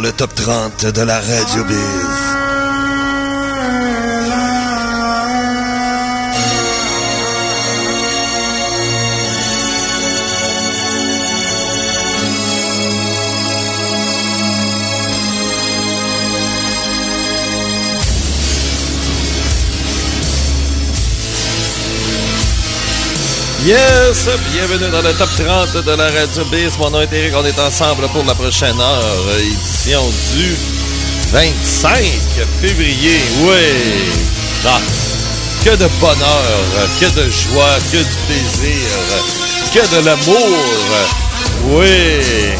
le top 30 de la Radio Biz. Yes! Bienvenue dans le top 30 de la Radio Biz. Mon nom est Eric. On est ensemble pour la prochaine heure. Édition du 25 février. Oui! Ah, que de bonheur, que de joie, que du plaisir, que de l'amour. Oui!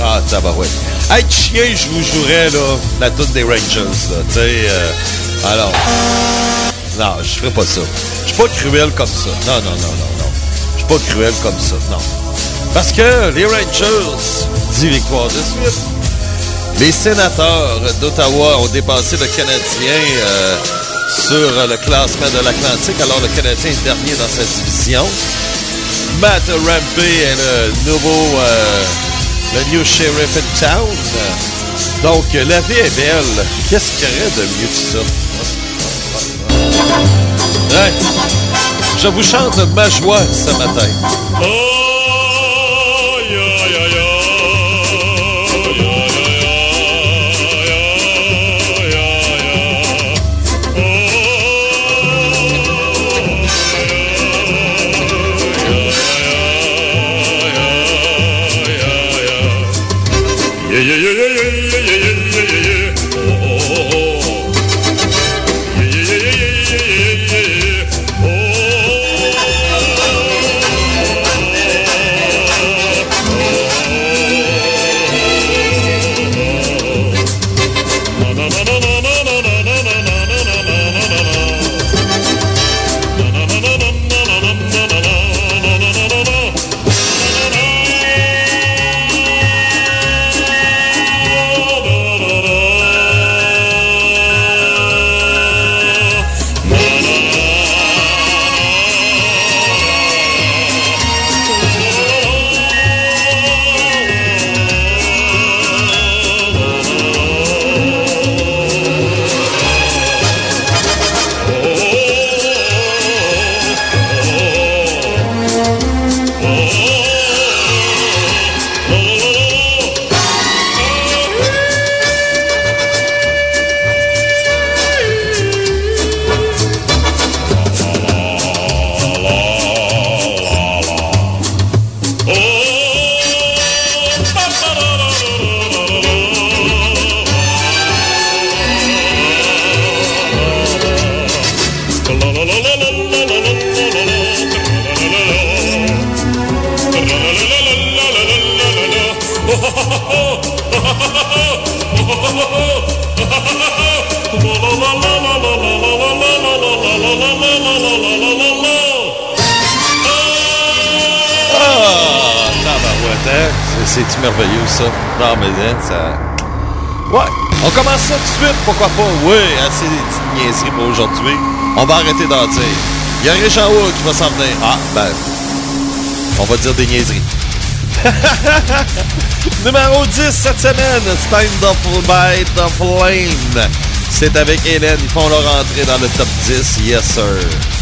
Ah, tabarouette. Hey, chien, je vous jouerais, là, la toute des Rangers, là. Tu sais, euh, alors. Non, je ferai pas ça. Je suis pas cruel comme ça. Non, non, non, non, non cruel comme ça, non. Parce que les Rangers, 10 victoires de suite. Les sénateurs d'Ottawa ont dépassé le Canadien euh, sur le classement de l'Atlantique, alors le Canadien est dernier dans sa division. Matt Rampey est le nouveau, euh, le new sheriff in town. Donc, la vie est belle. Qu'est-ce qu'il y aurait de mieux que ça? Je vous chante ma joie ce matin. On va arrêter d'en dire. Il y a Rich en haut qui va s'en venir. Ah, ben, on va dire des niaiseries. Numéro 10 cette semaine, Stand Up by the Flame. C'est avec Hélène, ils font leur entrée dans le top 10, yes sir.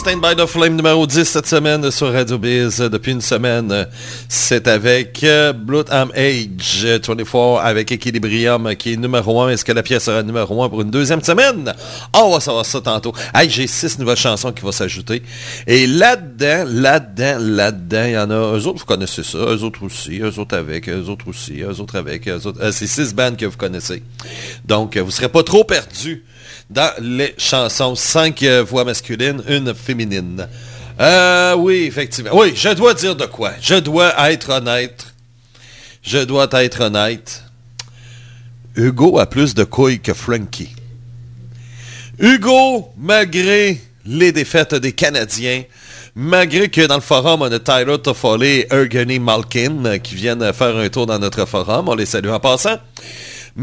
Stand by the Flame numéro 10 cette semaine sur Radio Biz. Depuis une semaine, c'est avec euh, Bloodham Age 24 avec Equilibrium qui est numéro 1. Est-ce que la pièce sera numéro 1 pour une deuxième semaine? On va savoir ça tantôt. J'ai six nouvelles chansons qui vont s'ajouter. Et là-dedans, là-dedans, là-dedans, il y en a, eux autres, vous connaissez ça, eux autres aussi, eux autres avec, eux autres aussi, eux autres avec, eux autres. Euh, c'est six bands que vous connaissez. Donc, vous ne serez pas trop perdus dans les chansons. Cinq euh, voix masculines, une féminine. Euh, oui, effectivement. Oui, je dois dire de quoi. Je dois être honnête. Je dois être honnête. Hugo a plus de couilles que Frankie. Hugo, malgré les défaites des Canadiens, malgré que dans le forum, on a Tyler Toffoli et Ergeny Malkin qui viennent faire un tour dans notre forum, on les salue en passant.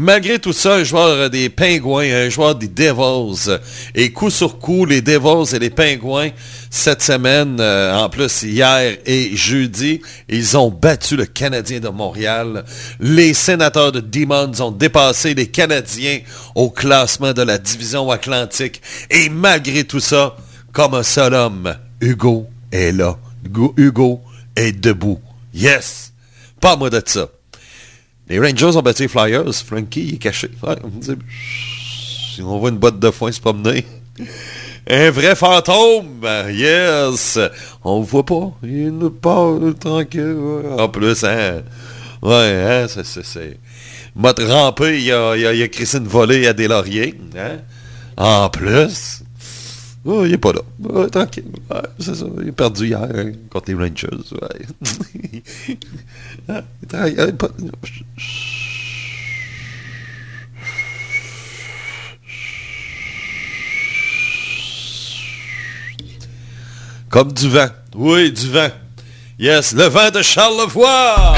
Malgré tout ça, un joueur des Pingouins, un joueur des Devils. Et coup sur coup, les Devils et les Pingouins, cette semaine, euh, en plus hier et jeudi, ils ont battu le Canadien de Montréal. Les sénateurs de Demons ont dépassé les Canadiens au classement de la division atlantique. Et malgré tout ça, comme un seul homme, Hugo est là. Hugo est debout. Yes! Pas moi de ça. Les Rangers ont battu Flyers. Frankie est caché. on voit une boîte de foin se promener. Un vrai fantôme! Yes! On ne voit pas. Il ne parle tranquille. En plus, hein? Ouais, hein? C'est... M'a rampé, il a, il, a, il a volée à des lauriers. Hein? En plus. Il est pas là. tranquille. c'est ça. Il a perdu hier contre les Rangers. Comme du vent. Oui, du vent. Yes, le vent de Charlevoix.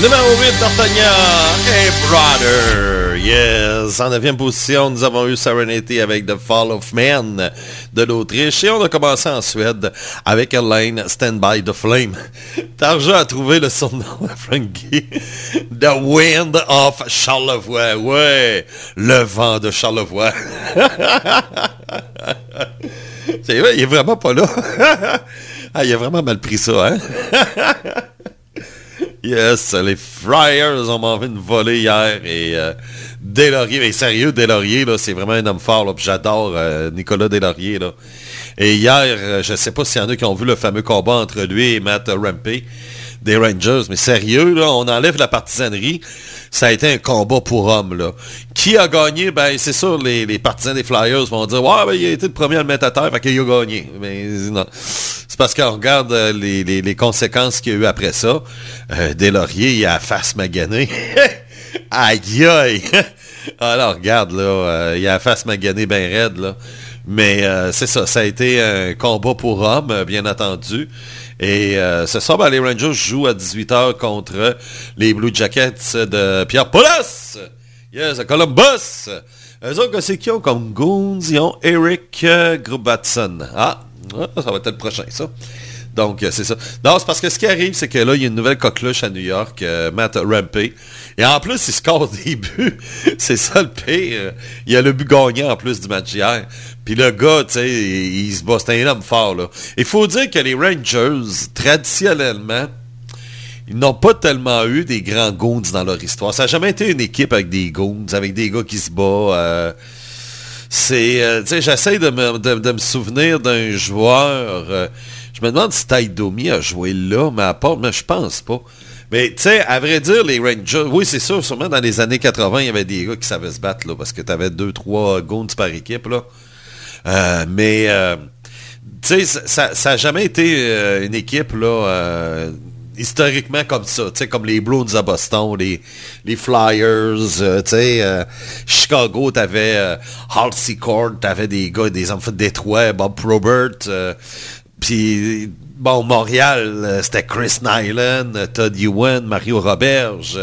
Numéro 8, D'Artagnan et Brother. Yes. En 9 position, nous avons eu Serenity avec The Fall of Man de l'Autriche. Et on a commencé en Suède avec Elaine Stand By the Flame. Tarja a trouvé le surnom de Frankie? The Wind of Charlevoix. Ouais. Le vent de Charlevoix. C'est vrai, il est vraiment pas là. ah, il a vraiment mal pris ça, hein? Yes, les Friars ont envie une volée hier et euh, Delaurier, mais sérieux, Delaurier, c'est vraiment un homme fort, j'adore euh, Nicolas Delaurier, là. Et hier, euh, je sais pas s'il y en a qui ont vu le fameux combat entre lui et Matt Rampey des Rangers, mais sérieux, là, on enlève la partisanerie, ça a été un combat pour hommes, là. Qui a gagné? Ben, c'est sûr, les, les, partisans des Flyers vont dire, ouais, ben, il a été le premier à le mettre à terre, fait qu'il a gagné. Mais non parce qu'on regarde euh, les, les, conséquences qu'il y a eu après ça. Euh, Lauriers, il a face maganée. aïe aïe! Alors regarde, là, euh, il a la face maganée bien raide, là. Mais euh, c'est ça, ça a été un combat pour hommes, bien entendu. Et ce soir, ben, les Rangers jouent à 18h contre les Blue Jackets de Pierre Poulas! Yes, à Columbus! Eux autres, c'est qui ont comme Goons? Ils ont Eric Grubatson. Ah, ça va être le prochain, ça. Donc, euh, c'est ça. Non, c'est parce que ce qui arrive, c'est que là, il y a une nouvelle coqueluche à New York, euh, Matt Rampey. Et en plus, il score des buts. c'est ça le pire. Il y a le but gagnant en plus du match hier. Puis le gars, tu sais, il, se bat. C'est un homme fort, là. Il faut dire que les Rangers, traditionnellement, ils n'ont pas tellement eu des grands goons dans leur histoire. Ça n'a jamais été une équipe avec des goons, avec des gars qui se battent. Euh, c'est, euh, j'essaie de me, de, me souvenir d'un joueur. Euh, je me demande si Domi a joué là, mais à part, mais je pense pas. Mais tu sais, à vrai dire, les Rangers, oui, c'est sûr, sûrement dans les années 80, il y avait des gars qui savaient se battre, là, parce que tu avais deux, trois goons par équipe, là. Euh, mais, ça n'a jamais été une équipe, là, historiquement comme ça, comme les Bruins à Boston, les, les Flyers, euh, euh, Chicago, t'avais euh, Halsey Court, t'avais des gars, des enfants de Détroit, Bob Probert, euh, puis bon, Montréal, c'était Chris Nyland, Todd Ewan, Mario Roberge,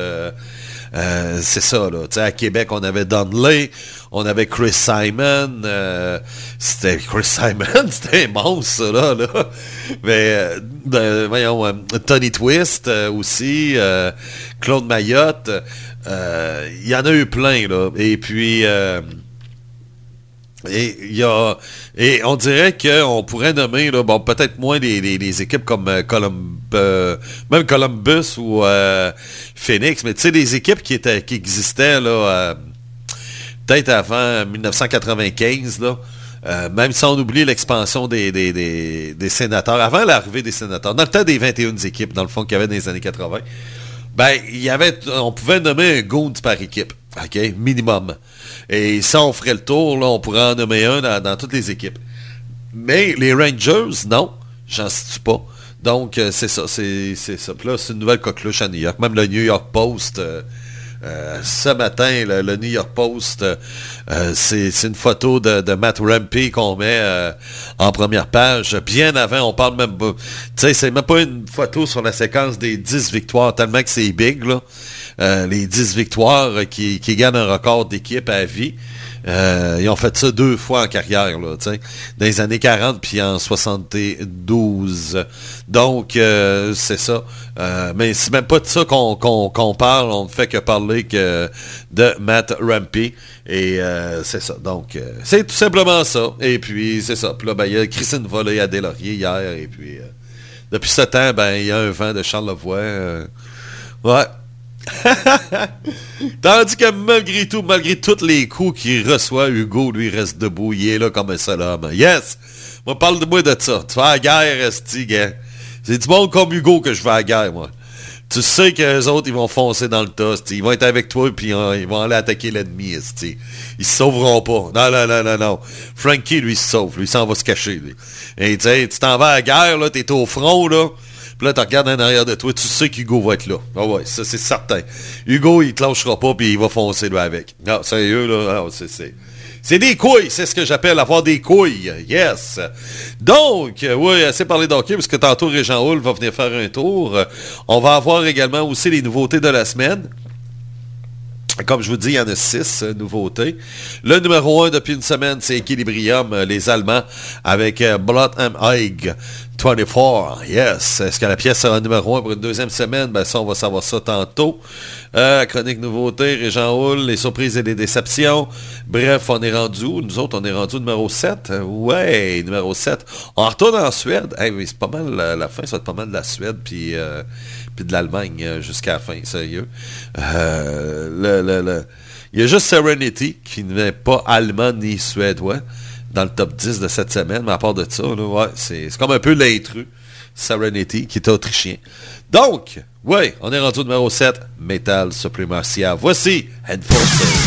c'est ça, là, tu sais, à Québec, on avait Donnelly, on avait Chris Simon. Euh, c'était Chris Simon, c'était monstre, là. là. Mais, euh, voyons, euh, Tony Twist aussi, Claude Mayotte. Il y en a eu plein, là. Et puis... Et, y a, et on dirait qu'on pourrait nommer, là, bon, peut-être moins les, équipes comme même Columbus ou Phoenix, mais tu sais, des équipes qui étaient qui existaient là, peut-être avant 1995, là. Euh, même si on oublie l'expansion des, des, sénateurs, avant l'arrivée des sénateurs, dans le temps des 21 équipes, dans le fond, qu'il y avait dans les années 80, ben, il y avait, on pouvait nommer un Goons par équipe, OK, minimum. Et si on ferait le tour, on pourrait en nommer un dans, toutes les équipes. Mais les Rangers, non, j'en situe pas. Donc, euh, c'est ça, c'est ça. Puis là, c'est une nouvelle coqueluche à New York. Même le New York Post... Euh, euh, ce matin, le, New York Post, euh, c'est une photo de, Matt Rampey qu'on met euh, en première page. Bien avant, on parle même pas. Tu sais, c'est même pas une photo sur la séquence des 10 victoires, tellement que c'est big, là. les 10 victoires qui, qui gagnent un record d'équipe à vie. Euh, ils ont fait ça deux fois en carrière, là, dans les années 40 puis en 72. Donc, euh, c'est ça. Euh, mais c'est même pas de ça qu'on parle. On ne fait que parler que de Matt Rampy. Et c'est ça. Donc, c'est tout simplement ça. Et puis, c'est ça. Puis là, ben, il y a Christine Volée à Delaurier hier. Et puis, depuis ce temps, ben, il y a un vent de Charlevoix. ouais. Tandis que malgré tout, malgré tous les coups qu'il reçoit, Hugo, lui, reste debout. Il est là comme un seul homme. Yes! Moi, parle de moi de ça. Tu vas à la guerre, Esti. C'est du monde comme Hugo que je vais à la guerre, moi. Tu sais que les autres, ils vont foncer dans le tas, Ils vont être avec toi, puis euh, ils vont aller attaquer l'ennemi, Esti. Ils se sauveront pas. Non, non, non, non, non. Frankie, lui, se sauve. Lui, s'en va se cacher, lui. Et tu tu t'en vas à la guerre, là, t'es au front, là. Puis là, tu regardes en arrière de toi, tu sais qu'Hugo va être là. Ah ouais, ça c'est certain. Hugo, il te lâchera pas, puis il va foncer là avec. Non, sérieux, là, c'est... C'est des couilles, c'est ce que j'appelle avoir des couilles. Yes. Donc, euh, oui, assez parlé d'hockey, parce que tantôt, Régent Hull va venir faire un tour. On va avoir également aussi les nouveautés de la semaine. Comme je vous dis, il y en a six euh, nouveautés. Le numéro un depuis une semaine, c'est Equilibrium, euh, les Allemands, avec euh, Blood and Egg 24. Yes. Est-ce que la pièce sera numéro un pour une deuxième semaine? Ben ça, on va savoir ça tantôt. chronique nouveauté, Régent Hull, les surprises et les déceptions. Bref, on est rendu? Nous autres, on est rendu numéro 7. Ouais, numéro 7. On retourne en Suède. c'est pas mal, la, fin, ça va être pas mal de la Suède, puis puis de l'Allemagne euh, jusqu'à la fin, sérieux. Euh, il y a juste Serenity qui n'est pas allemand ni suédois dans le top 10 de cette semaine, mais à part de ça, c'est comme un peu l'intrus. Serenity, qui est autrichien. Donc, oui, on est rendu au numéro 7, Metal Supremacia. Voici Enforcer.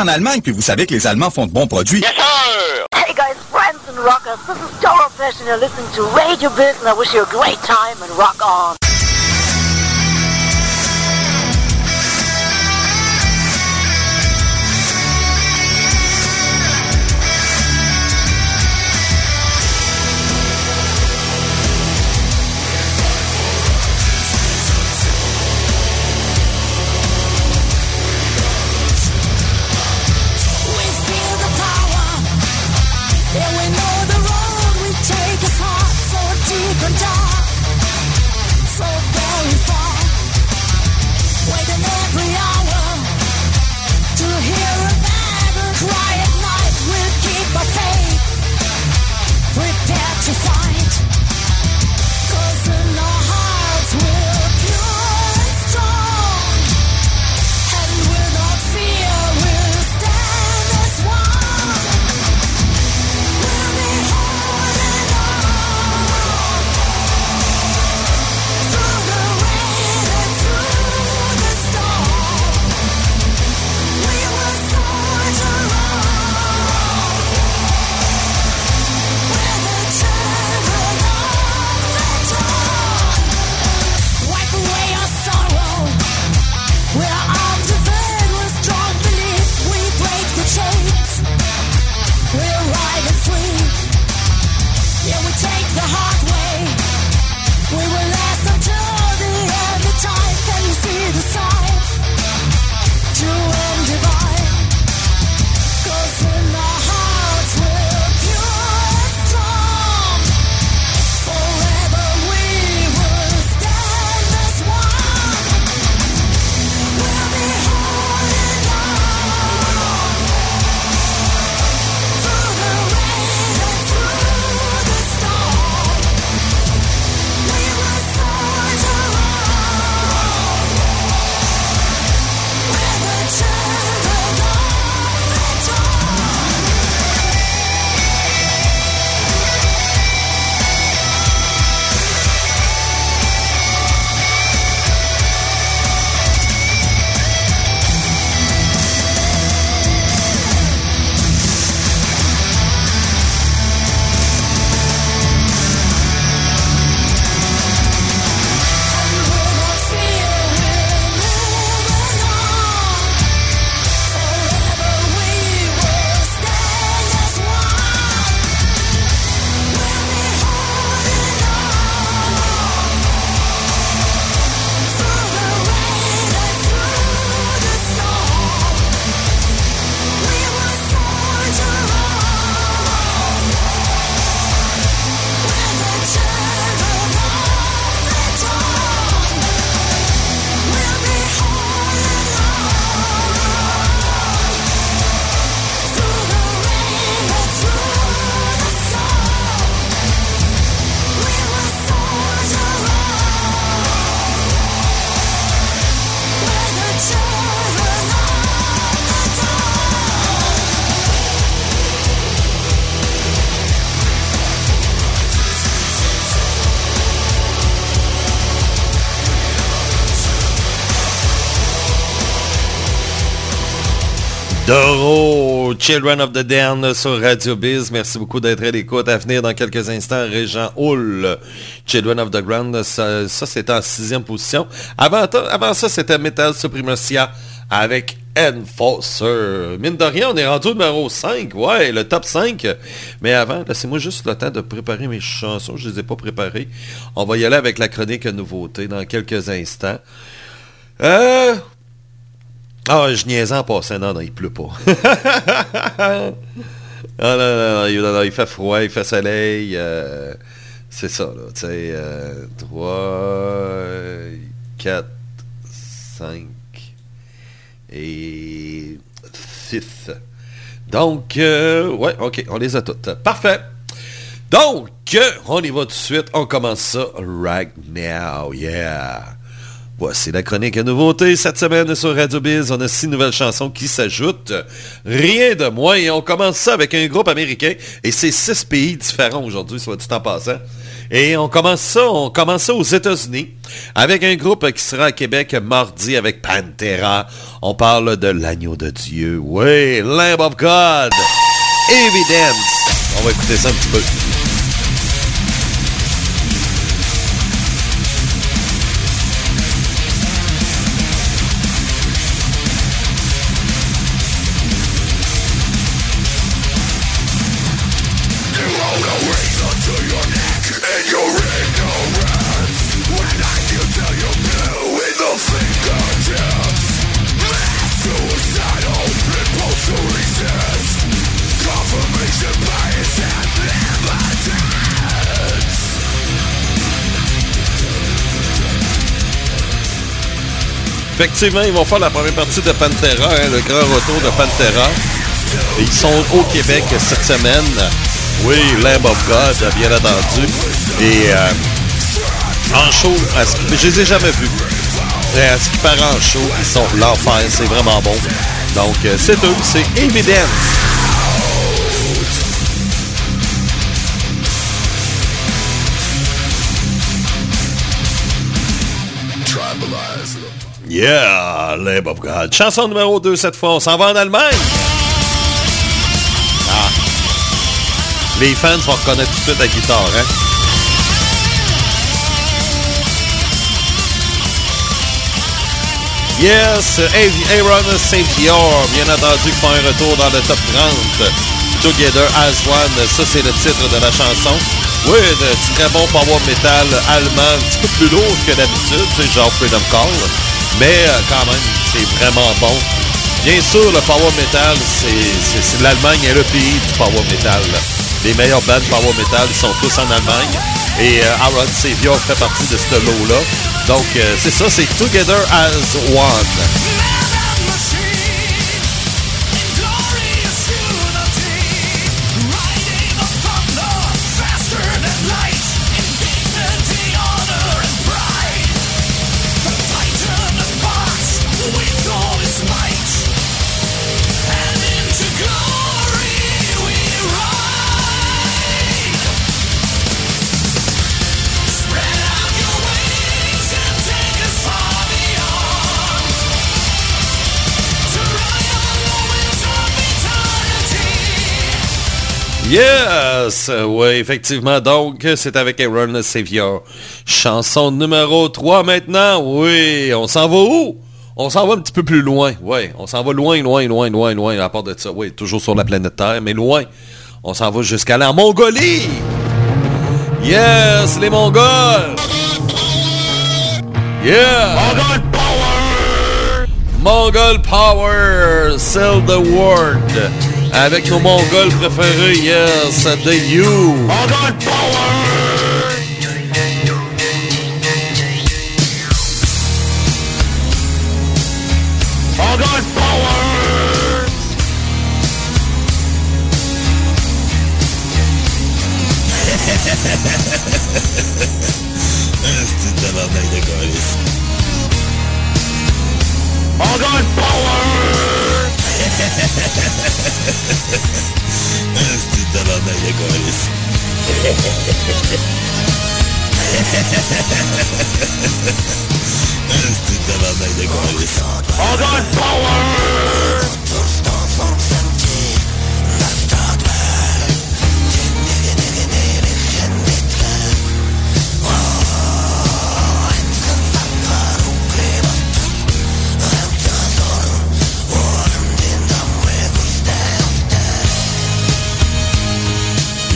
En Allemagne, puis vous savez que les Allemands font de bons produits. Yes, sir! Hey guys, friends and rockers, this is Doro Fish and you're listening to Radio Biz and I wish you a great time and rock on. Doro, Children of the Down sur Radio Biz. Merci beaucoup d'être à l'écoute. À venir dans quelques instants, Régent Hull, Children of the Ground. Ça, c'était en sixième position. Avant, avant ça, c'était Metal Supremacia avec Enforcer. Mine de rien, on est rendu au numéro 5. Ouais, le top 5. Mais avant, laissez-moi juste le temps de préparer mes chansons. Je ne les ai pas préparées. On va y aller avec la chronique nouveauté dans quelques instants. Euh... Ah, je niaisais en passant. Non, non, il pleut pas. ah, non, non, il fait froid, il fait soleil. Euh, c'est ça, là. Tu sais, 3, 4, 5 et 6. Donc, euh, ouais, ok, on les a toutes. Parfait. Donc, on y va tout de suite. On commence ça right now. Yeah. Voici la chronique à nouveauté. Cette semaine sur Radio Biz, on a six nouvelles chansons qui s'ajoutent. Rien de moins. Et on commence ça avec un groupe américain. Et c'est six pays différents aujourd'hui, soit du temps passant. Et on commence ça, on commence ça aux États-Unis avec un groupe qui sera à Québec mardi avec Pantera. On parle de l'agneau de Dieu. Oui, Lamb of God. Evidence. On va écouter ça un petit peu. Effectivement, ils vont faire la première partie de Pantera, hein, le grand retour de Pantera. ils sont au Québec cette semaine. Oui, Lamb of God, bien entendu. Et euh, en show, mais je les ai jamais vus. Et à ce qui paraît en show, ils sont l'enfer, c'est vraiment bon. Donc, euh, c'est eux, c'est évident. Yeah, Lamb of God. Chanson numéro 2 cette fois, on s'en va en Allemagne. Ah. Les fans vont reconnaître tout de suite la guitare, hein? Yes, Aaron St. Pierre, bien entendu, qui font un retour dans le top 30. Together as One, ça c'est le titre de la chanson. Oui, de très bon power metal allemand, un petit peu plus lourd que d'habitude, c'est genre Freedom Call. Mais euh, quand même, c'est vraiment bon. Bien sûr, le power metal, c'est l'Allemagne est le pays du power metal. Les meilleurs bands power metal sont tous en Allemagne. Et euh, Aaron Savior fait partie de ce lot-là. Donc, euh, c'est ça, c'est Together as One. Yes! Oui, effectivement. Donc, c'est avec Aaron Savior. Chanson numéro 3 maintenant. Oui, on s'en va où? On s'en va un petit peu plus loin. Oui, on s'en va loin, loin, loin, loin, loin. À part de ça, oui, toujours sur la planète Terre, mais loin. On s'en va jusqu'à la Mongolie. Yes, les Mongols! Yeah! Mongol Power! Mongol Power! Sell the word! Avec nos Mongols préférés, yes, The You. C'est tabarnak de colis. On got power!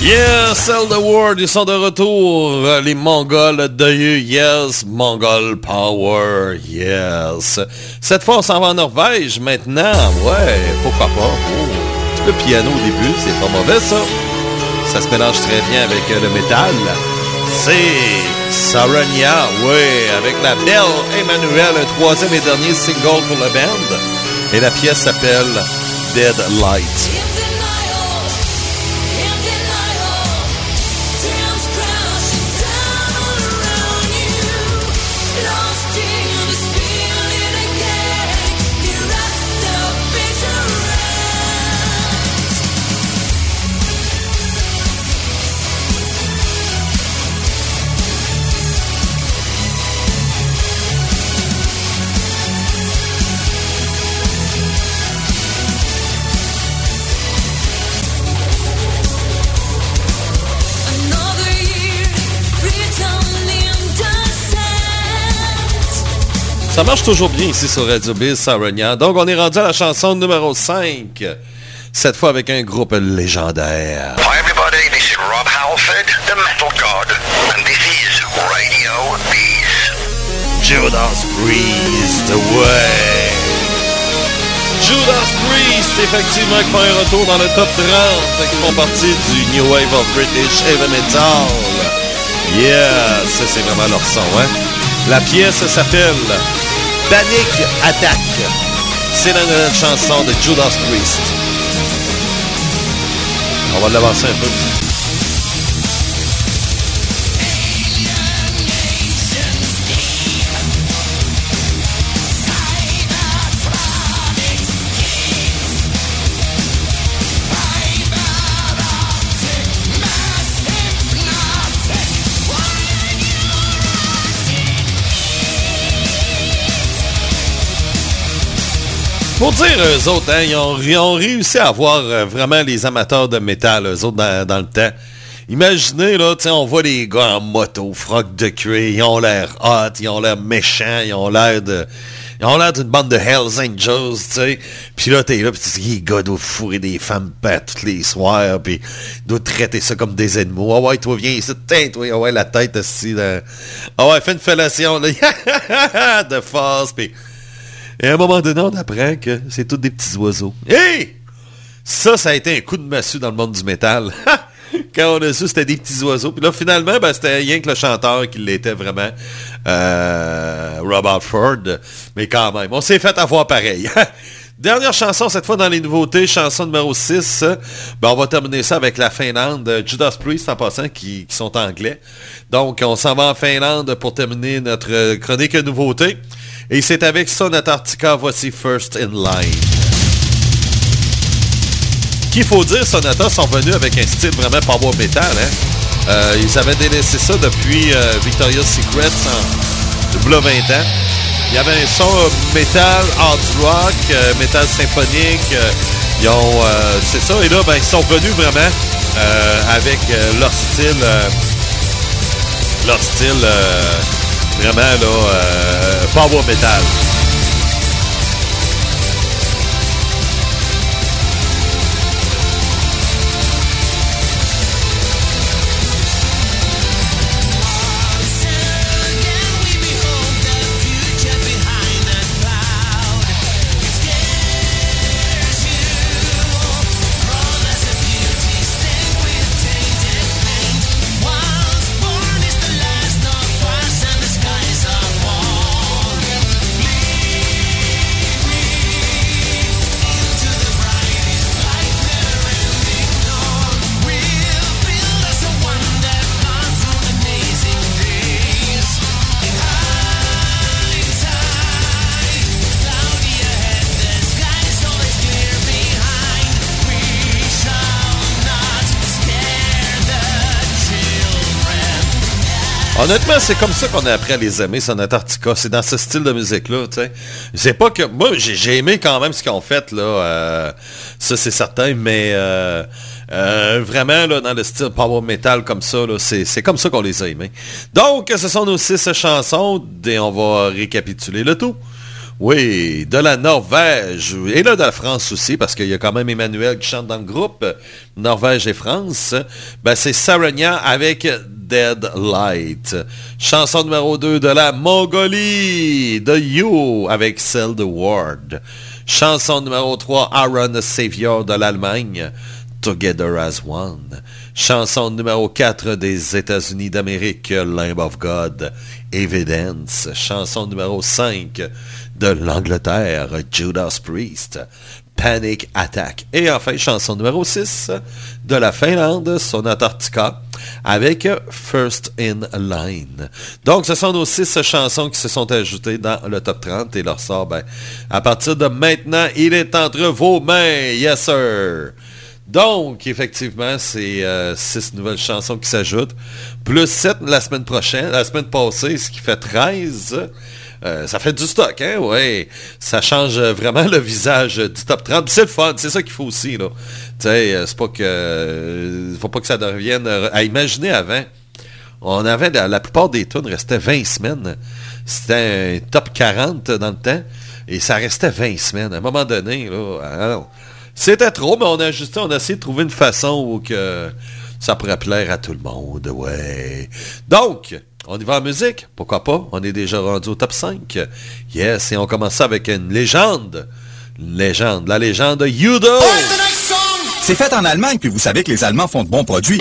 Yes, the World, ils sont de retour. Les Mongols de Yes, Mongol Power. Yes. Cette fois, on s'en va en Norvège. Maintenant, ouais, pourquoi pas. Oh, le piano au début, c'est pas mauvais, ça. Ça se mélange très bien avec le métal. C'est Sarania, ouais, avec la belle Emmanuel, un troisième et dernier single pour la band. Et la pièce s'appelle Dead Light. Ça marche toujours bien ici sur Radio Biz, Sarania. Donc, on est rendu à la chanson numéro 5. Cette fois avec un groupe légendaire. Hi everybody, this is Rob Halford, the Metal God, and this is Radio Biz. Judas Priest, way. Judas Priest, effectivement, qui fait un retour dans le top 30, qui font partie du New Wave of British Heavy Metal. Yeah, ça c'est vraiment leur son, hein? La pièce s'appelle Panic Attack. C'est la nouvelle chanson de Judas Priest. On va l'avancer un peu. Pour dire, eux autres, hein, ils, ont, réussi à avoir euh, vraiment les amateurs de métal, eux autres, dans, le temps. Imaginez, là, on voit les gars en moto, froc de cuir, ils ont l'air hot, ils ont l'air méchants, ils ont l'air de... Ils ont l'air d'une bande de Hells Angels, tu sais. Puis là, t'es là, pis tu dis, les gars doivent fourrer des femmes pas tous les soirs, puis doivent traiter ça comme des ennemis. Ah ouais, toi, viens ici, tiens, toi, ah ouais, la tête aussi, Ah ouais, fais une fellation, là, de force, puis... Et à un moment donné, on apprend que c'est tous des petits oiseaux. Hé! Ça, ça a été un coup de massue dans le monde du métal. Quand on a su c'était des petits oiseaux. Puis là, finalement, ben, c'était rien que le chanteur qui l'était vraiment. Euh, Robert Ford. Mais quand même, on s'est fait avoir pareil. Dernière chanson, cette fois dans les nouveautés, chanson numéro 6. Ben, on va terminer ça avec la Finlande. Judas Priest en passant, qui, qui sont anglais. Donc, on s'en va en Finlande pour terminer notre chronique nouveauté. Et c'est avec Son Antarctica, voici First in Line. Qu'il faut dire, Sonata sont venus avec un style vraiment power metal. Hein? Euh, ils avaient délaissé ça depuis euh, Victoria's Secret en 20 ans. Il y avait un son metal, hard rock, euh, metal symphonique. ils ont, c'est ça. Et là, ben, ils sont venus vraiment avec leur style, leur style Vraiment, là, euh, power metal. Honnêtement, c'est comme ça qu'on a appris à les aimer, Son Antarctica. C'est dans ce style de musique-là, tu sais. Pas que... Moi, j'ai aimé quand même ce qu'ils ont fait, là. Euh, ça, c'est certain, mais... Euh, euh, vraiment, là, dans le style power metal comme ça, c'est comme ça qu'on les a aimés. Donc, ce sont nos six chansons et on va récapituler le tout. Oui, de la Norvège et là de la France aussi, parce qu'il y a quand même Emmanuel qui chante dans le groupe, Norvège et France. Ben, c'est Sarania avec Dead Light. Chanson numéro 2 de la Mongolie, de You avec Cell Ward. Chanson numéro 3, Aaron Savior de l'Allemagne, Together as One. Chanson numéro 4 des États-Unis d'Amérique, Lamb of God, Evidence. Chanson numéro 5 de l'Angleterre, Judas Priest, Panic Attack. Et enfin, chanson numéro 6 de la Finlande, Sonatartica, avec First in Line. Donc, ce sont nos six chansons qui se sont ajoutées dans le top 30 et leur sort, ben, à partir de maintenant, il est entre vos mains. Yes, sir. Donc, effectivement, c'est euh, six nouvelles chansons qui s'ajoutent. Plus sept la semaine prochaine. La semaine passée, ce qui fait 13. Euh, ça fait du stock, hein? Ouais. Ça change vraiment le visage du top 30. C'est le fun, c'est ça qu'il faut aussi, là. Tu sais, euh, c'est pas que... faut pas que ça devienne... À imaginer avant, on avait... La, plupart des tunes restaient 20 semaines. C'était un top 40 dans le temps. Et ça restait 20 semaines. À un moment donné, là... C'était trop, mais on a ajusté, on a essayé de trouver une façon où que ça pourrait plaire à tout le monde, ouais. Donc, on y va en musique, pourquoi pas? On est déjà rendu au top 5. Yes, et on commence avec une légende. Une légende, la légende Yudo. C'est fait en Allemagne, puis vous savez que les Allemands font de bons produits.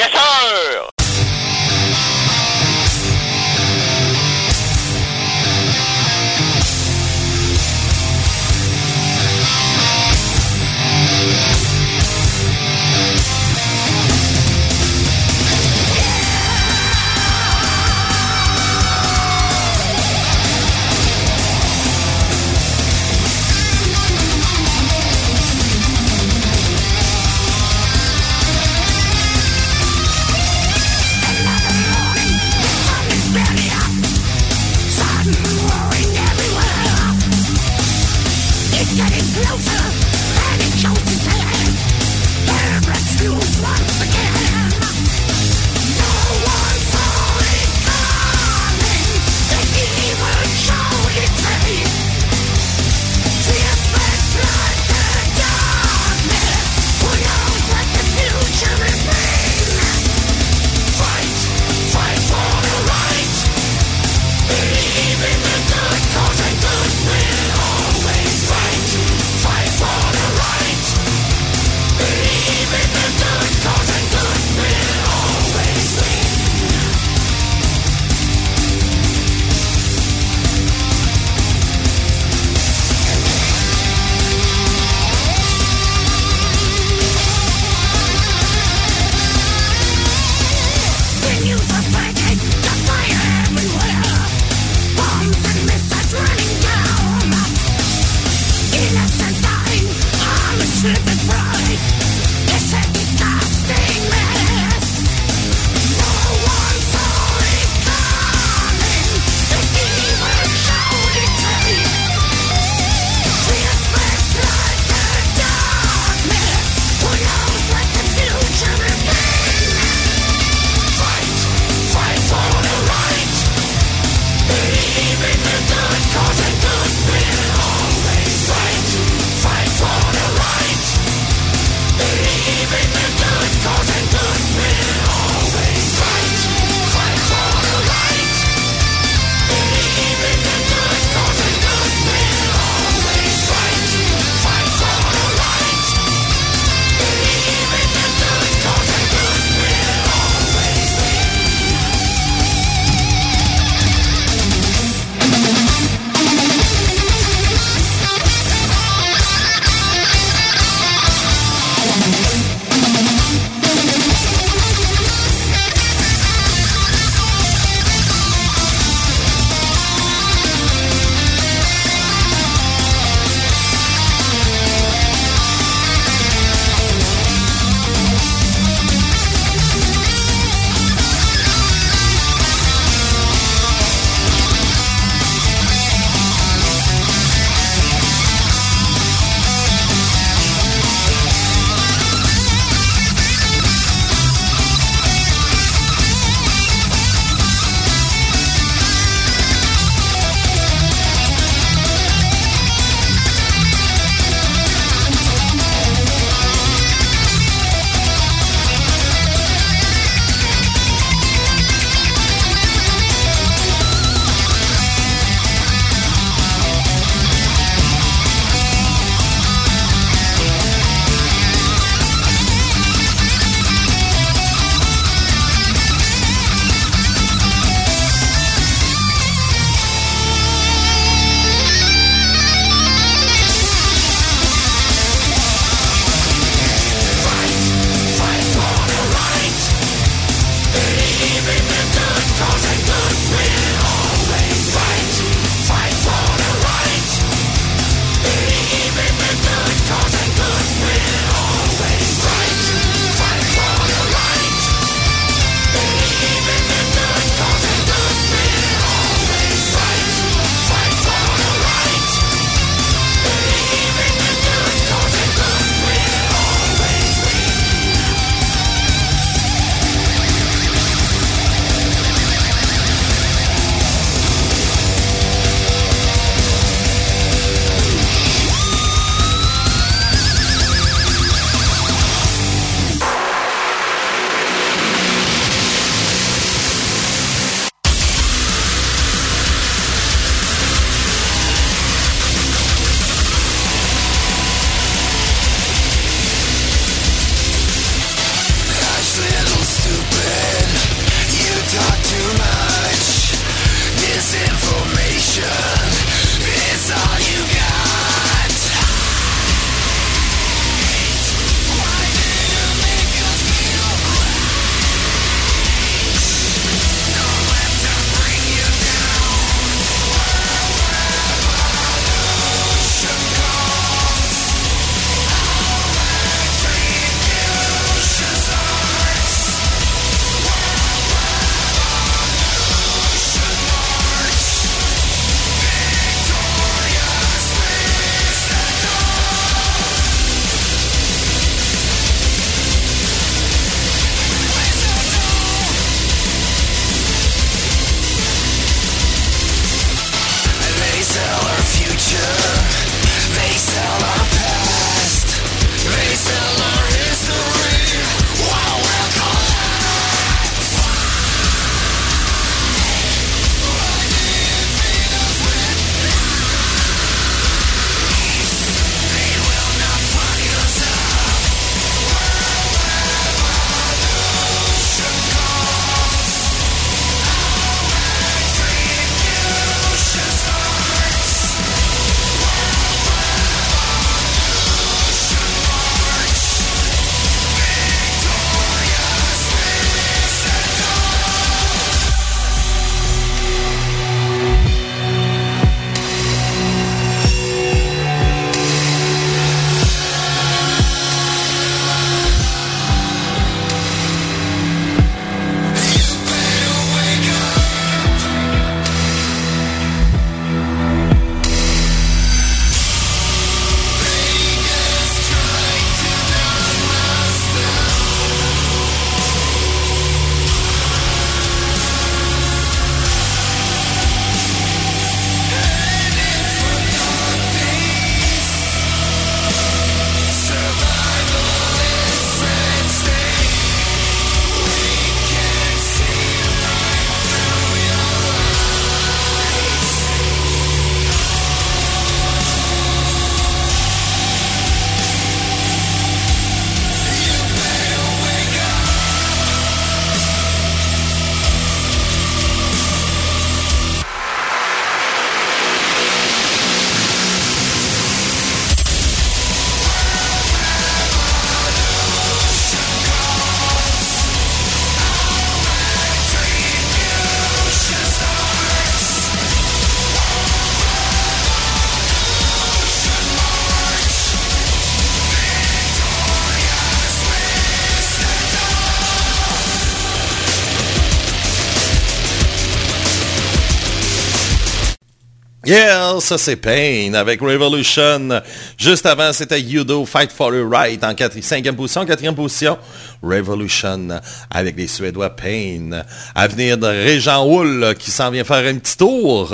Yeah, ça c'est Pain avec Revolution. Juste avant, c'était Yudo Fight for Your Right en 5e position, 4e position. Revolution avec les Suédois Pain. À venir de Régent Hull qui s'en vient faire un petit tour.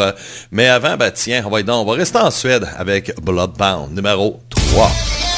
Mais avant, bah tiens, on va, on va rester en Suède avec Bloodbound numéro 3.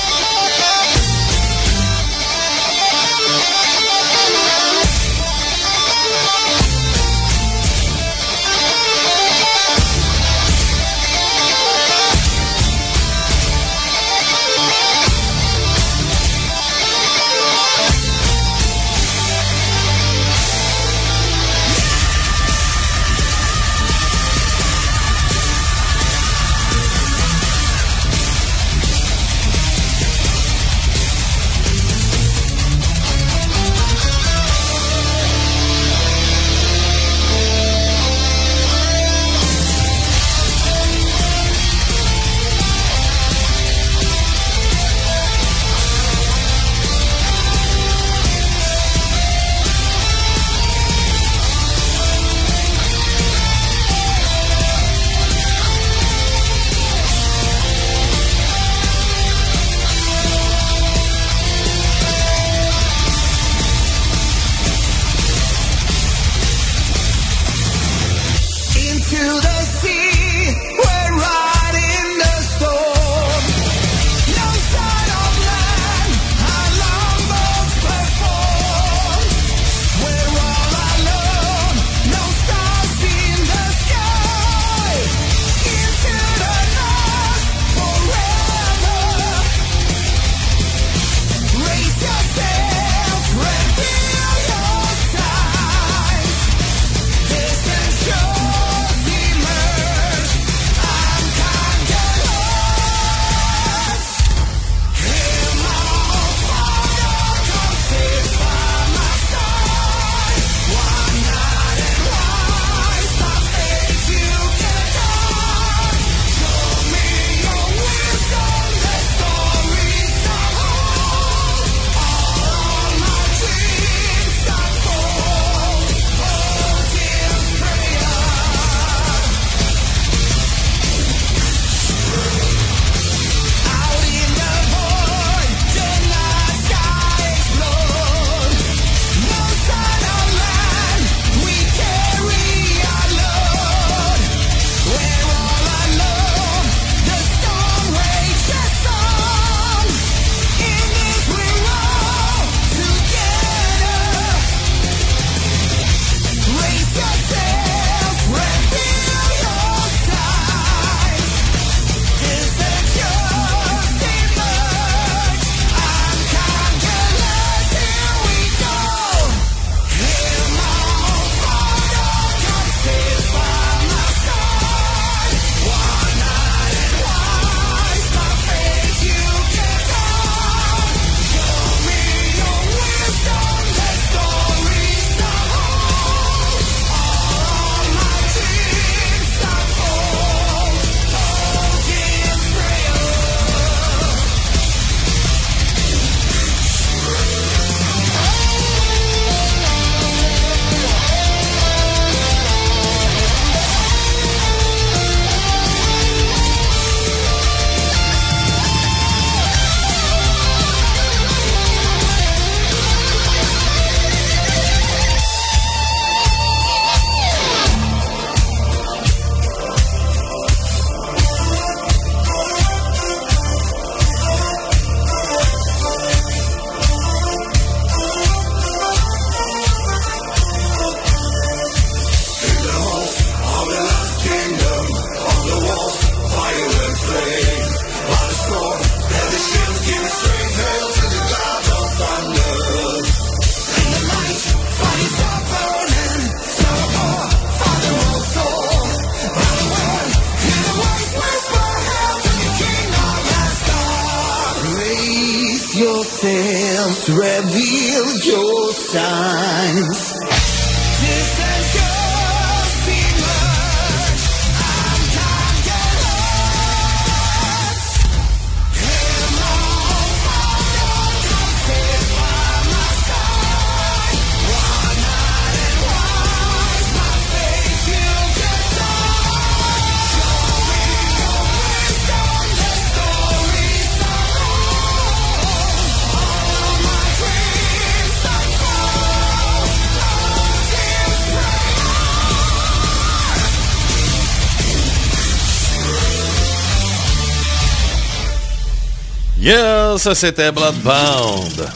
Ça c'était Bloodbound.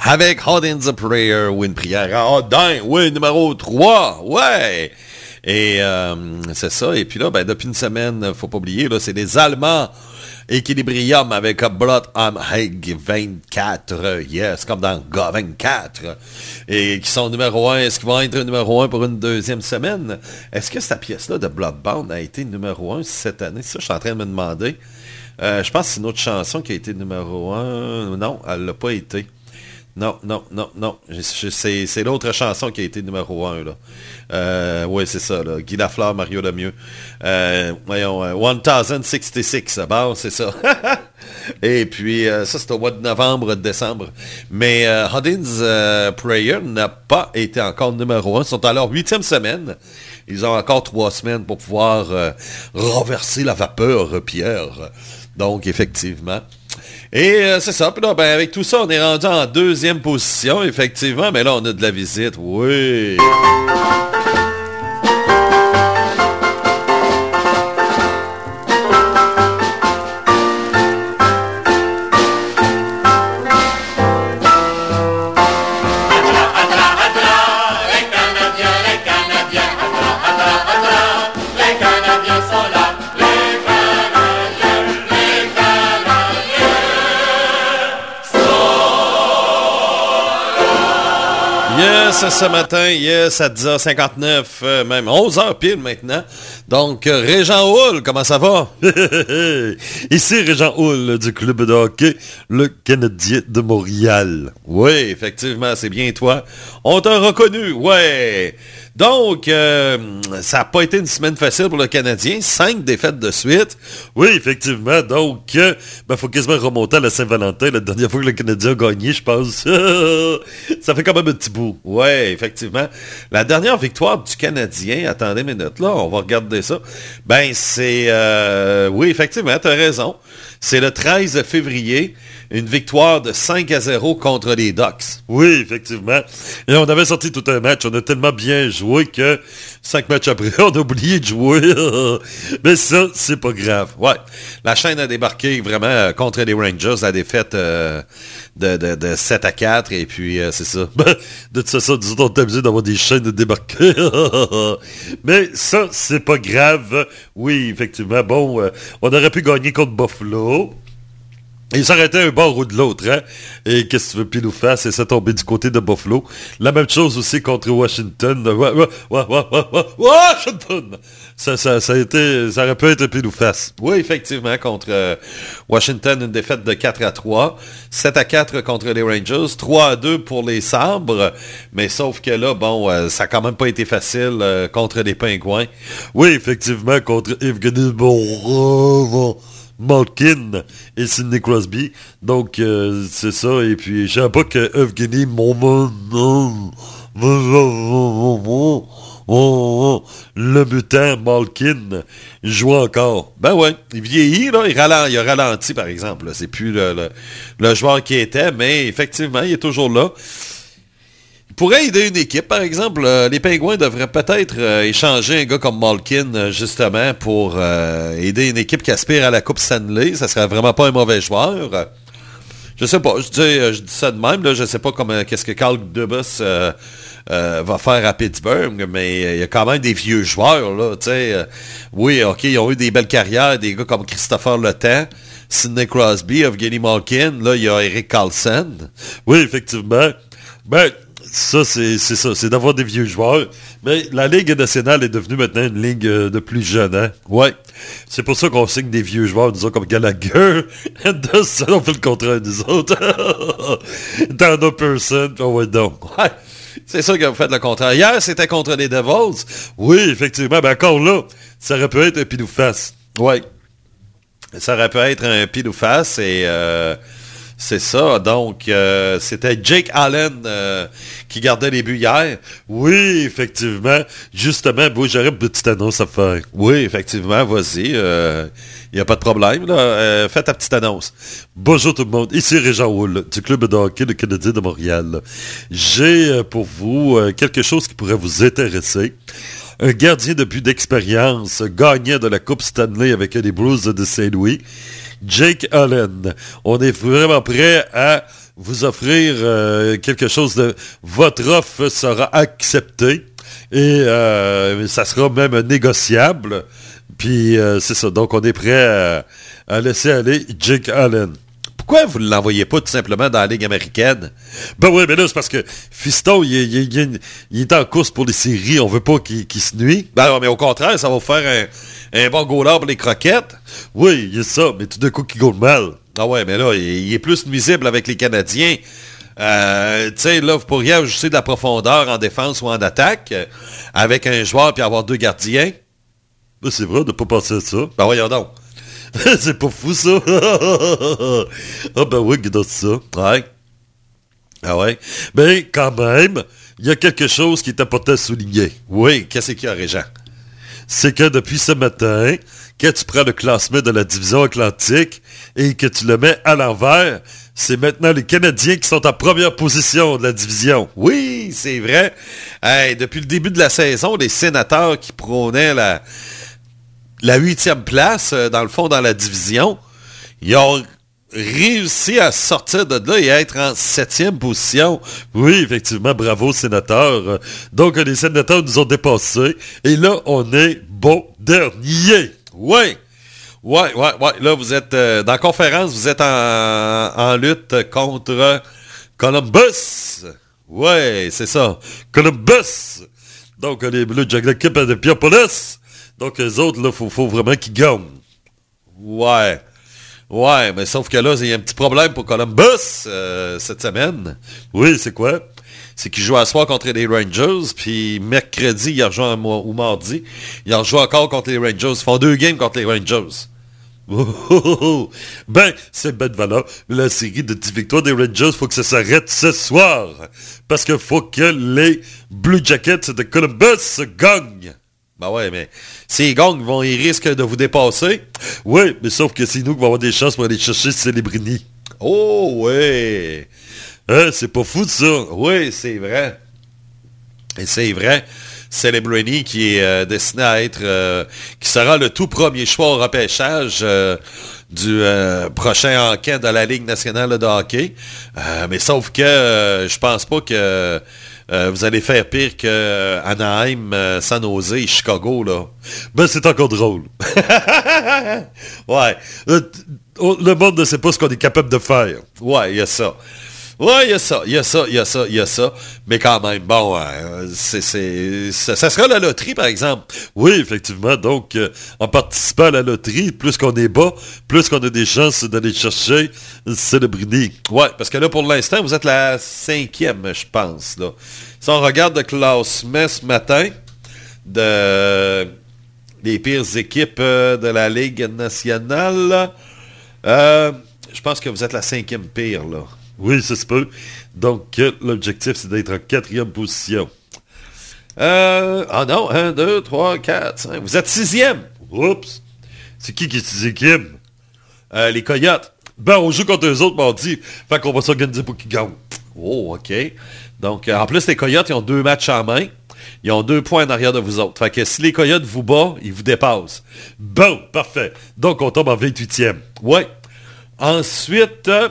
Avec Hodin the Prayer, ou une prière à Hodin, oui, numéro 3, ouais. Et euh, c'est ça. Et puis là, ben, depuis une semaine, faut pas oublier, là, c'est les Allemands Equilibrium avec Blood on Hague 24, yes, comme dans GA 24, et qui sont numéro 1. Est-ce qu'ils vont être numéro 1 pour une deuxième semaine? Est-ce que cette pièce-là de Bloodbound a été numéro 1 cette année? Ça, je suis en train de me demander. Euh, je pense que c'est une autre chanson qui a été numéro 1. Non, elle l'a pas été. Non, non, non, non. C'est l'autre chanson qui a été numéro 1. Là. Euh, oui, c'est ça. Là. Guy Lafleur, Mario Lemieux. Euh, voyons, 1066. Euh, bon, c'est ça. Et puis, euh, ça, c'est au mois de novembre, décembre. Mais euh, Huddin's Prayer n'a pas été encore numéro 1. Ils sont à leur huitième semaine. Ils ont encore trois semaines pour pouvoir renverser la vapeur, Pierre. Donc, effectivement. Et euh, c'est ça. Puis là, ben, avec tout ça, on est rendu en deuxième position, effectivement. Mais là, on a de la visite. Oui. Ce matin, yes, à 10h59, euh, même 11h pile maintenant. Donc, euh, Régent Houle, comment ça va? Ici Régent Houle du club de hockey, le Canadien de Montréal. Oui, effectivement, c'est bien toi. On t'a reconnu, ouais. Donc, euh, ça n'a pas été une semaine facile pour le Canadien. Cinq défaites de suite. Oui, effectivement. Donc, il euh, ben, faut quasiment remonter à la Saint-Valentin. La dernière fois que le Canadien a gagné, je pense. ça fait quand même un petit bout. Oui, effectivement. La dernière victoire du Canadien, attendez une minute là, on va regarder ça. Ben, c'est... Euh, oui, effectivement, tu as raison. C'est le 13 février une victoire de 5 à 0 contre les Ducks. Oui, effectivement. Et on avait sorti tout un match. On a tellement bien joué que cinq matchs après, on a oublié de jouer. Mais ça, c'est pas grave. Ouais. La chaîne a débarqué vraiment euh, contre les Rangers. La défaite euh, de, de, 7 à 4. Et puis, euh, c'est ça. de toute façon, nous on est d'avoir des chaînes de débarquer. Mais ça, c'est pas grave. Oui, effectivement. Bon, on aurait pu gagner contre Buffalo. Il s'arrêtait un bord ou de l'autre, hein? Et qu'est-ce que tu veux pile ou face? Et ça tombait du côté de Buffalo. La même chose aussi contre Washington. Washington! Ça, ça, ça, a été, ça aurait pu être pile ou face. Oui, effectivement, contre euh, Washington, une défaite de 4 à 3. 7 à 4 contre les Rangers. 3 à 2 pour les Sabres. Mais sauf que là, bon, euh, ça a quand même pas été facile euh, contre les Pingouins. Oui, effectivement, contre Evgeny Bon. Malkin et Sidney Crosby. Donc, euh, c'est ça. Et puis, je sais pas que Evgeny le mutant Malkin joue encore. Ben ouais, il vieillit, là, il, a ralenti, par exemple. C'est plus le, joueur qui était, mais effectivement, il est toujours là pourrait aider une équipe, par exemple. Euh, les Pingouins devraient peut-être euh, échanger un gars comme Malkin, euh, justement, pour aider une équipe qui aspire à la Coupe Stanley. Ça serait vraiment pas un mauvais joueur. Je sais pas, je dis, ça de même, là, je sais pas comment qu'est-ce que Carl Dubus va faire à Pittsburgh, mais il y a quand même des vieux joueurs, là, oui, ok, ils ont eu des belles carrières, des gars comme Christopher Le Sidney Crosby, Evgeny Malkin, là, il y a Eric Carlson. Oui, effectivement. Ben, ça, c'est ça. C'est d'avoir des vieux joueurs. Mais la Ligue nationale est devenue maintenant une ligue euh, de plus jeunes. Hein? Ouais. C'est pour ça qu'on signe des vieux joueurs, disons, comme Gallagher. ça, on fait le contraire des autres. Dans person. Oh, ouais, donc. Ouais. C'est ça que vous faites le contraire. Hier, c'était contre les Devils. Oui, effectivement. Ben, encore là, ça aurait pu être un pile face. Ouais. Ça aurait pu être un pile ou face et... Euh, c'est ça. Donc, euh, c'était Jake Allen euh, qui gardait les buts hier. Oui, effectivement. Justement, bon, j'aurais une petite annonce à faire. Oui, effectivement, vas-y. Il euh, n'y a pas de problème. Là. fais ta petite annonce. Bonjour tout le monde. Ici Régent Wool du Club de hockey de Canadien de Montréal. J'ai pour vous quelque chose qui pourrait vous intéresser. Un gardien de but d'expérience gagnant de la Coupe Stanley avec les Blues de Saint-Louis Jake Allen. On est vraiment prêt à vous offrir euh, quelque chose de... Votre offre sera acceptée et euh, ça sera même négociable. Puis euh, c'est ça. Donc on est prêt à, à laisser aller Jake Allen. Pourquoi vous ne l'envoyez pas tout simplement dans la Ligue américaine? Ben oui, mais là, c'est parce que Fiston, il, il- il- il est en course pour les séries. On veut pas qu'il se nuit. Ben non, mais au contraire, ça va faire un, un bon goaler pour les croquettes. Oui, il y a ça, mais tout d'un coup, qui goal mal. Ah ouais, mais là, il, il est plus nuisible avec les Canadiens. Euh, tu sais, là, vous pourriez ajouter de la profondeur en défense ou en attaque euh, avec un joueur puis avoir deux gardiens. Ben, c'est vrai de pas penser à ça. Ben voyons donc. c'est pas fou, ça. ah ben oui, dans ça. Ouais. Ah ouais. Ben, quand même, il y a quelque chose qui est important à souligner. Oui, qu'est-ce qu'il y a, Régent? C'est que depuis ce matin, quand tu prends le classement de la division atlantique et que tu le mets à l'envers, c'est maintenant les Canadiens qui sont en première position de la division. Oui, c'est vrai. Depuis le début de la saison, les sénateurs qui prônaient la, la huitième place, euh, dans le fond, dans la division, ils ont réussi à sortir de là et à être en septième position. Oui, effectivement, bravo, sénateurs. Euh, Donc, les sénateurs nous ont dépassés. Et là, on est bon dernier. Oui. Ouais, ouais, ouais. Là, vous êtes euh, dans la conférence, vous êtes en, lutte contre Columbus. Ouais, c'est ça. Columbus. Donc, les Blue Jackets, l'équipe de Piopolis. Donc, les autres, là, faut, faut vraiment qu'ils gagnent. Ouais. Ouais, mais sauf que là, il y a un petit problème pour Columbus euh, cette semaine. Oui, c'est quoi? C'est qu'ils jouent à soir contre les Rangers, puis mercredi, ils mois- ou mardi, ils rejouent encore contre les Rangers. Ils font deux games contre les Rangers. Ben, c'est de valeur. La série de 10 victoires des Rangers, faut que ça s'arrête ce soir. Parce qu'il faut que les Blue Jackets de Columbus gagnent. Ben ouais, mais s'ils gagnent, ils vont, ils risquent de vous dépasser. Oui, mais sauf que c'est nous qui vont avoir des chances pour aller chercher Célébrini. Oh, ouais. Hein, c'est pas fou de ça. Oui, c'est vrai. Et c'est vrai. Celebrini qui est euh, destiné à être, euh, qui sera le tout premier choix au repêchage euh, du prochain enquête de la Ligue nationale de hockey. Mais sauf que je pense pas que euh, vous allez faire pire que euh, Anaheim, euh, San Jose et Chicago, là. Ben, c'est encore drôle. ouais. Le, le monde ne sait pas ce qu'on est capable de faire. Ouais, il y a ça. Ouais, il y a ça, il y a ça, il y a ça, il y a ça. Mais quand même, bon, euh, c'est, ça, sera la loterie, par exemple. Oui, effectivement. Donc, euh, en participant à la loterie, plus qu'on est bas, plus qu'on a des chances d'aller chercher Celebrini. Ouais, parce que là, pour l'instant, vous êtes la cinquième, je pense. Là. Si on regarde le classement ce matin de les pires équipes euh, de la Ligue nationale, euh, je pense que vous êtes la cinquième pire, là. Oui, ça se peut. Donc, euh, l'objectif, c'est d'être en quatrième position. Euh, ah non, 1, 2, 3, 4, 5. Vous êtes sixième. Oups. C'est qui qui est sixième? Euh, les Coyotes. Ben, on joue contre eux autres mardi. Fait qu'on va s'organiser pour qu'ils gagnent. Oh, OK. Donc, euh, en plus, les Coyotes, ils ont deux matchs en main. Ils ont deux points en arrière de vous autres. Fait que si les Coyotes vous battent, ils vous dépassent. Bon, parfait. Donc, on tombe en 28e. Ouais. Ensuite, euh,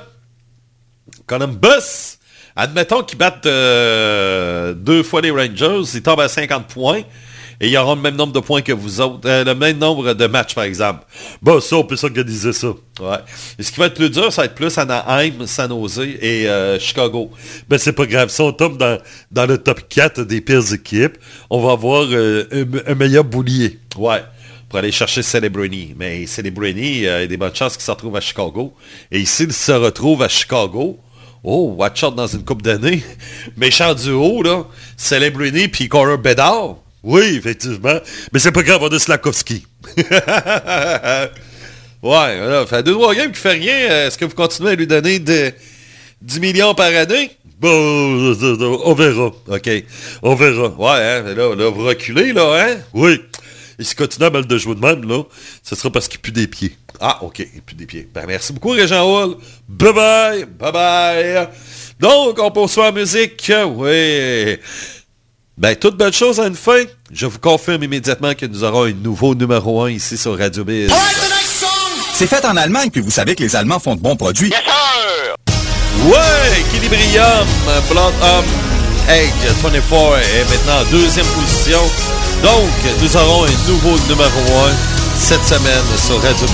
Columbus, admettons qu'ils battent euh, deux fois les Rangers, ils tombent à 50 points et ils auront le même nombre de points que vous autres, euh, le même nombre de matchs par exemple. Bon, ça, on peut s'organiser ça. Ouais. Et ce qui va être plus dur, ça va être plus Anaheim, San Jose et euh, Chicago. Ben, c'est pas grave. Si on tombe dans, dans le top 4 des pires équipes, on va avoir un, meilleur boulier. Ouais pour aller chercher Celebrini. Mais Celebrini, il y a des bonnes chances qu'il se retrouve à Chicago. Et s'il se retrouve à Chicago, oh, watch out dans une coupe d'années. Méchant duo, là. Celebrini puis Connor Bedard. Oui, effectivement. Mais c'est pas grave, on a Slakowski. ouais, là, fait deux, trois games qui fait rien. Est-ce que vous continuez à lui donner de, 10 millions par année? Bon, on verra. OK. On verra. Ouais, hein, là, là, vous reculez, là, hein? Oui. Et s'il continue à mal de jouer de même, là, ce sera parce qu'il pue des pieds. Ah, OK, il pue des pieds. Ben, merci beaucoup, Régent Hall. Bye-bye. Bye-bye. Donc, on poursuit la musique. Oui. Ben, toute belle chose à une fin. Je vous confirme immédiatement que nous aurons un nouveau numéro 1 ici sur Radio Biz. C'est fait en Allemagne, puis vous savez que les Allemands font de bons produits. Yes, sir! Ouais, Equilibrium, Blood Homme, Egg 24 est maintenant en deuxième position. Donc, nous aurons un nouveau numéro 1 cette semaine sur Radio.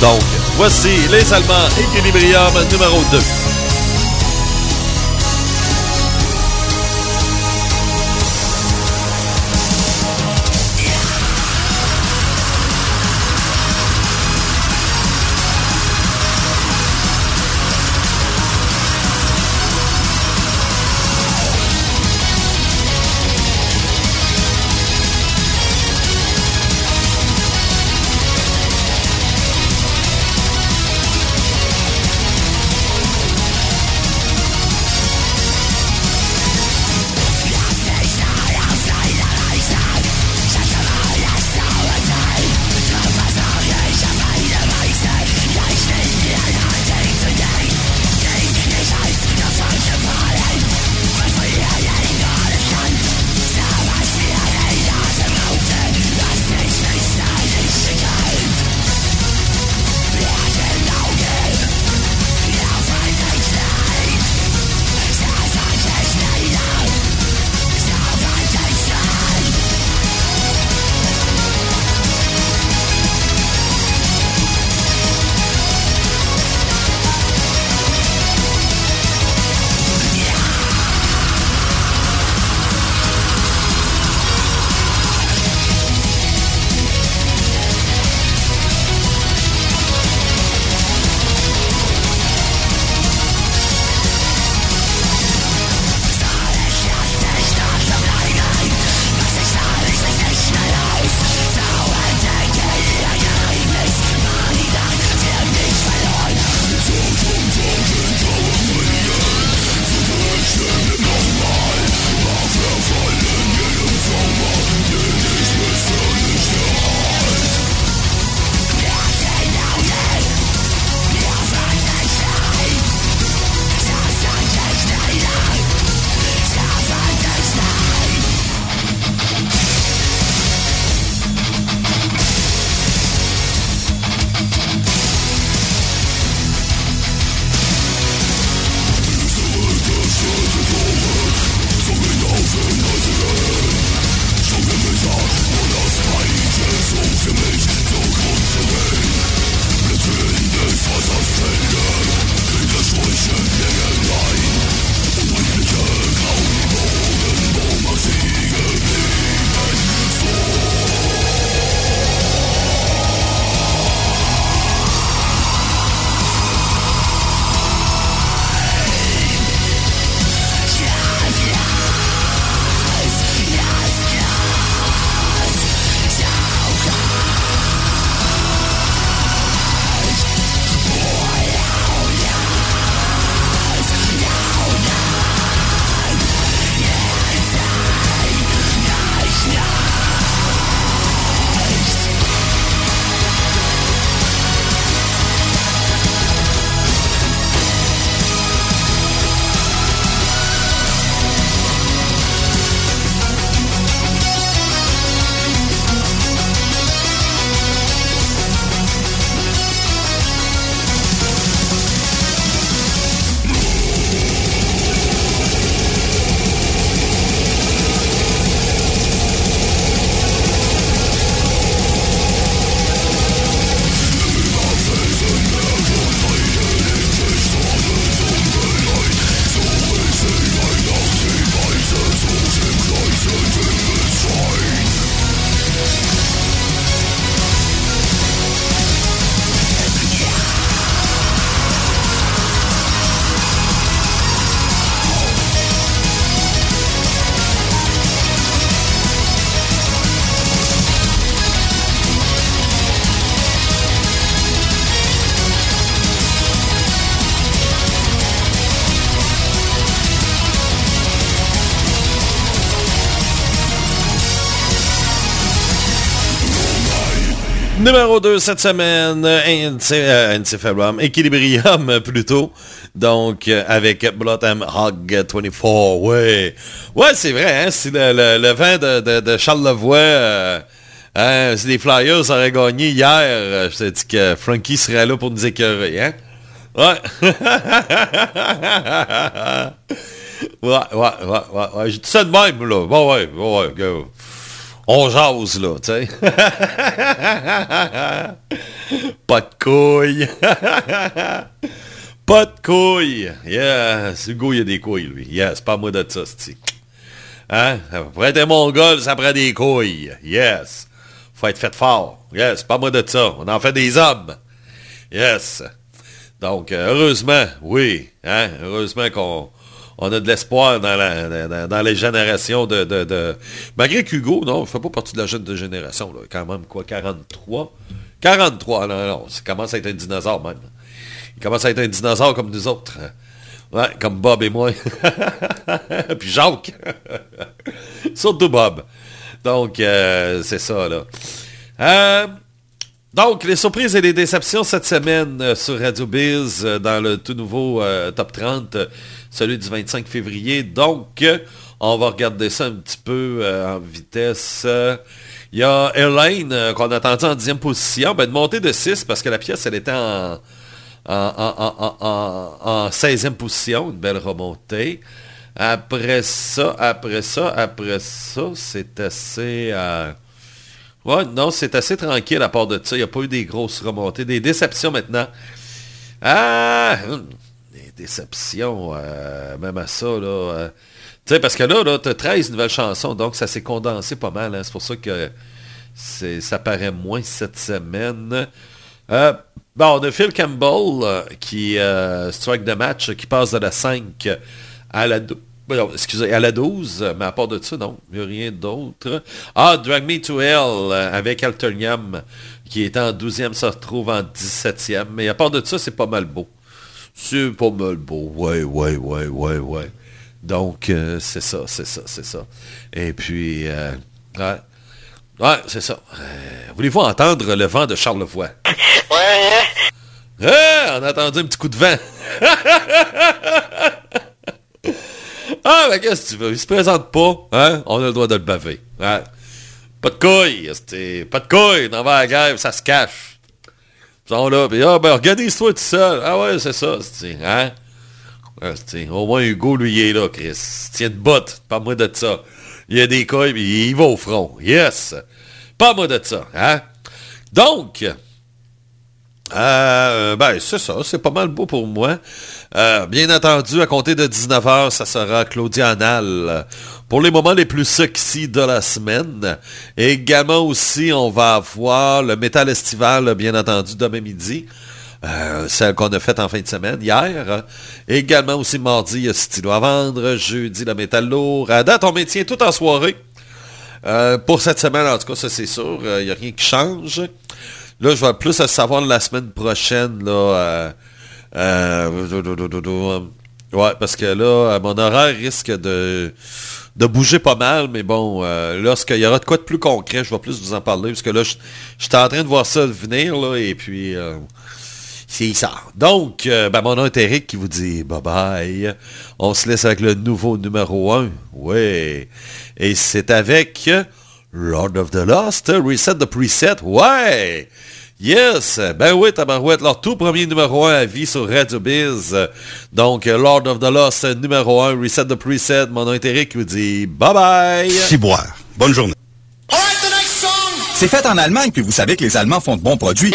Donc, voici les Allemands, Equilibrium numéro 2. Numéro 2 cette semaine, Encephalum, Equilibrium plutôt. Donc, euh, avec Bloodham Hog 24, ouais. Ouais, c'est vrai, hein, c'est le, le, le, vin de, Charles euh, Hein, si les Flyers auraient gagné hier, euh, je t'ai dit que Frankie serait là pour nous écœurer, hein? Ouais. ouais, ouais, ouais, ouais. J'ai dit ça de même, là. Bon, ouais, ouais, ouais. On jase, là, tu sais. Pas de couilles. Pas de couilles. Yes. Hugo, il a des couilles, lui. Yes, pas moi de ça, c'est Hein? Un mongol, ça prend des couilles. Yes. Faut être fait fort. Yes, pas moi de ça. On en fait des hommes. Yes. Donc, euh, heureusement, oui. Hein? Heureusement qu'on on a de l'espoir dans, les générations de, Malgré qu'Hugo, non, ne fait pas partie de la jeune génération. Là. Quand même, quoi, 43? 43, non, non. Il commence à être un dinosaure, même. Il commence à être un dinosaure comme nous autres. Comme Bob et moi. Puis Jacques. Surtout Bob. Donc, euh, c'est ça, là. Euh, donc, les surprises et les déceptions cette semaine euh, sur Radio Biz dans le tout nouveau Top 30, celui du 25 février. Donc, on va regarder ça un petit peu en vitesse. Il y a Elaine qu'on a attendu en dixième position. Ben, de monter de 6 parce que la pièce, elle était en, en, 16e position, une belle remontée. Après ça, après ça, après ça, c'est assez... Ouais, non, c'est assez tranquille à part de ça. Il n'y a pas eu des grosses remontées. Des déceptions maintenant. Ah! Hum, des déceptions, euh, même à ça, là. Euh. tu sais, parce que là, là tu as 13 nouvelles chansons, donc ça s'est condensé pas mal. Hein. C'est pour ça que ça paraît moins cette semaine. Euh, bon, on a Phil Campbell qui strike de match, qui passe de la 5 à la 12. excusez, à la 12, mais à part de ça, non, il n'y a rien d'autre. Ah, Drag Me to Hell avec Alternium, qui est en 12e, se retrouve en 17e. Mais à part de ça, c'est pas mal beau. C'est pas mal beau. Ouais, ouais, ouais, ouais, ouais. Donc, c'est ça, c'est ça, c'est ça. Et puis, ouais. Ouais, c'est ça. Voulez-vous entendre le vent de Charlevoix? Ouais, hein? on a entendu un petit coup de vent. ah, mais qu'est-ce que tu veux? Il se présente pas, hein? On a le droit de le baver. Hein? Pas de couilles, pas de couilles, dans la guerre, ça se cache. Sont là, puis ah, ben, organise-toi tout seul. Ah ouais, c'est ça, c'est, hein? au moins, Hugo, lui, il est là, Chris. Tiens de botte, pas moi de ça. Il y a des couilles, puis il va au front. Yes! Pas moi de ça, hein? Donc, euh, ben, c'est ça, c'est pas mal beau pour moi. Euh, bien entendu, à compter de 19h, ça sera Claudia Anal pour les moments les plus sexy de la semaine. Également aussi, on va avoir le métal estival, bien entendu, demain midi. Euh, celle qu'on a faite en fin de semaine, hier. Également aussi mardi, il y a Stylo à vendre. Jeudi, le métal lourd. À date, on maintient tout en soirée. Pour cette semaine, en tout cas, ça c'est sûr, il n'y a rien qui change. Là, je vais plus savoir la semaine prochaine, là. Euh, ouais, parce que là, mon horaire risque de, de bouger pas mal, mais bon, lorsqu'il y aura de quoi de plus concret, je vais plus vous en parler, parce que là, je suis en train de voir ça venir, là, et puis... C'est ça. Donc, ben, mon nom est Eric qui vous dit bye bye. On se laisse avec le nouveau numéro 1. Ouais. Et c'est avec Lord of the Lost, Reset the Preset. Ouais! Yes! Ben oui, tabarouette, leur tout premier numéro 1 à vie sur Radio Biz. Donc, Lord of the Lost, numéro 1, Reset the Preset. Mon nom est Eric qui vous dit bye bye! Ciboire. Bonne journée. C'est fait en Allemagne, puis vous savez que les Allemands font de bons produits.